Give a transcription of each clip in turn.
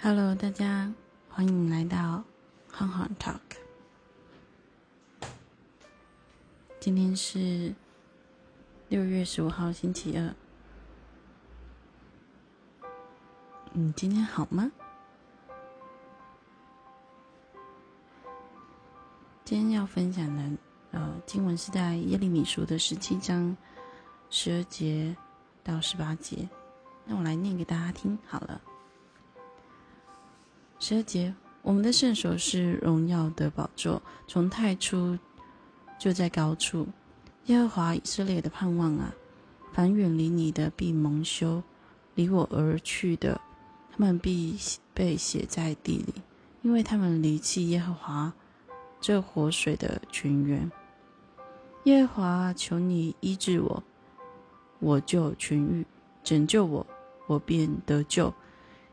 Hello，大家欢迎来到憨憨 Talk。今天是六月十五号，星期二。你今天好吗？今天要分享的呃经文是在耶利米书的十七章十二节到十八节。那我来念给大家听好了。十二节，我们的圣所是荣耀的宝座，从太初就在高处。耶和华以色列的盼望啊，凡远离你的必蒙羞，离我而去的，他们必被写在地里，因为他们离弃耶和华这活水的泉源。耶和华，求你医治我，我就痊愈；拯救我，我便得救，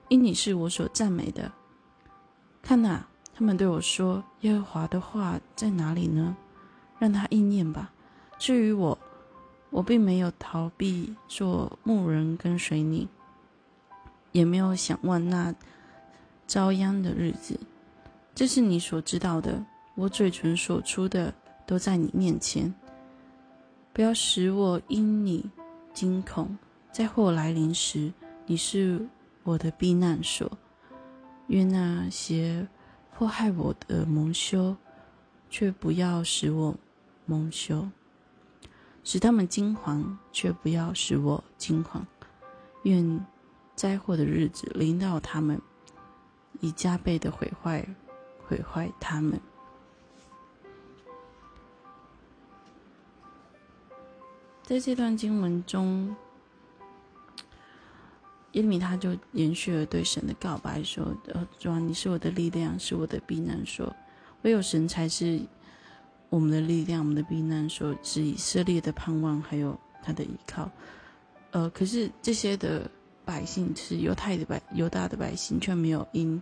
因你是我所赞美的。看呐，他们对我说：“耶和华的话在哪里呢？让他应验吧。”至于我，我并没有逃避做牧人跟随你，也没有想望那遭殃的日子。这是你所知道的。我嘴唇所出的都在你面前。不要使我因你惊恐。在祸来临时，你是我的避难所。愿那些迫害我的蒙羞，却不要使我蒙羞；使他们惊惶，却不要使我惊惶。愿灾祸的日子临到他们，以加倍的毁坏毁坏他们。在这段经文中。耶利米他就延续了对神的告白，说：“呃，主啊，你是我的力量，是我的避难所，唯有神才是我们的力量，我们的避难所，是以色列的盼望，还有他的依靠。呃，可是这些的百姓是犹太的百犹大的百姓，却没有因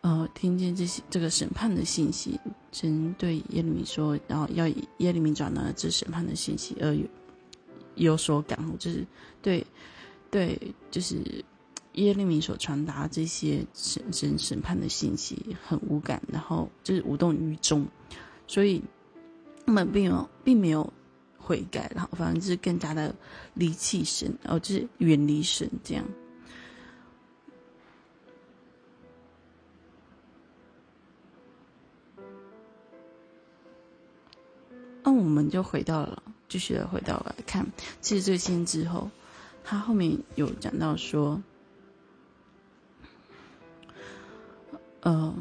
呃听见这些这个审判的信息，神对耶利米说，然后要耶利米转达这审判的信息而有所感悟，就是对。”对，就是耶利米所传达这些审审审判的信息很无感，然后就是无动于衷，所以他们并没有并没有悔改，然后反而是更加的离弃神，然后就是远离神这样。那我们就回到了，继续回到来看，其实这个先之后。他后面有讲到说，呃，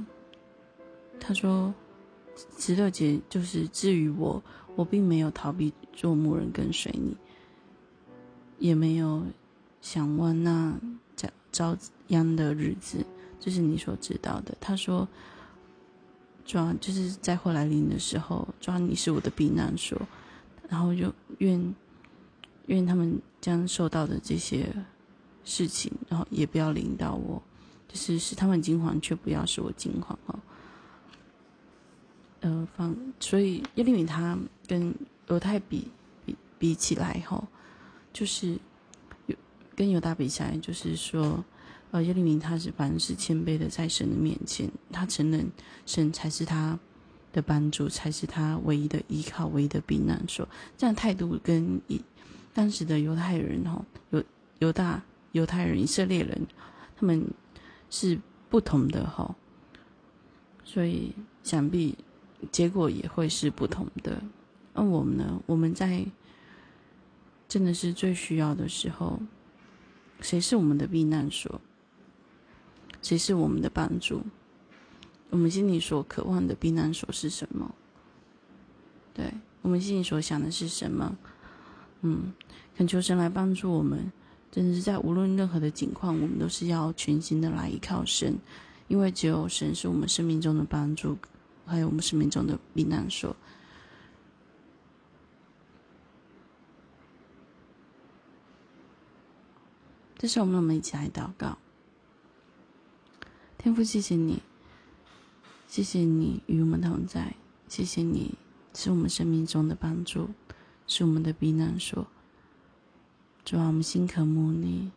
他说，十六节就是至于我，我并没有逃避做牧人跟随你，也没有想问那遭遭殃的日子，这是你所知道的。他说，抓就是在后来临的时候，抓你是我的避难所，然后就愿。愿他们将受到的这些事情，然后也不要领到我，就是使他们惊慌，却不要使我惊慌哦。呃，放，所以耶利米他跟犹太比比比起来吼，就是有跟犹大比起来，就是说，呃，耶利米他是凡是谦卑的，在神的面前，他承认神才是他的帮助，才是他唯一的依靠，唯一的避难所。这样态度跟以。当时的犹太人，哈，犹犹大犹太人、以色列人，他们是不同的，哈，所以想必结果也会是不同的。而我们呢？我们在真的是最需要的时候，谁是我们的避难所？谁是我们的帮助？我们心里所渴望的避难所是什么？对我们心里所想的是什么？嗯，恳求神来帮助我们，真的是在无论任何的境况，我们都是要全心的来依靠神，因为只有神是我们生命中的帮助，还有我们生命中的避难所。这是我们我们一起来祷告，天父，谢谢你，谢谢你与我们同在，谢谢你是我们生命中的帮助。是我们的避难所，主啊，我们心渴慕你，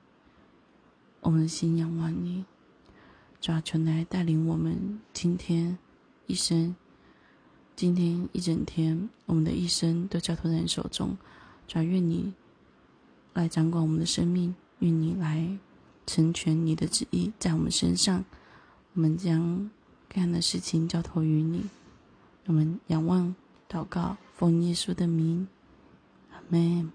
我们的心仰望你，主要求来带领我们今天一生，今天一整天，我们的一生都交托在你手中。主啊愿你来掌管我们的生命，愿你来成全你的旨意在我们身上。我们将各样的事情交托于你。我们仰望、祷告，奉耶稣的名，阿门。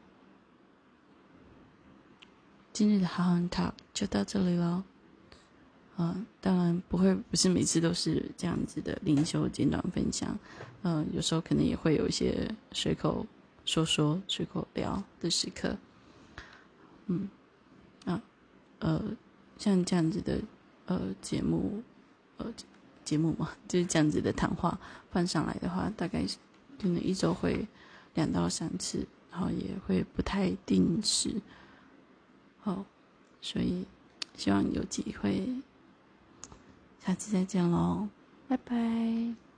今日的好好 talk 就到这里喽。嗯，当然不会，不是每次都是这样子的灵修简短分享。嗯，有时候可能也会有一些随口说说、随口聊的时刻。嗯，啊，呃，像这样子的呃节目，呃节目嘛，就是这样子的谈话放上来的话，大概可能一周会两到三次，然后也会不太定时。哦，所以希望有机会。下次再见喽，拜拜。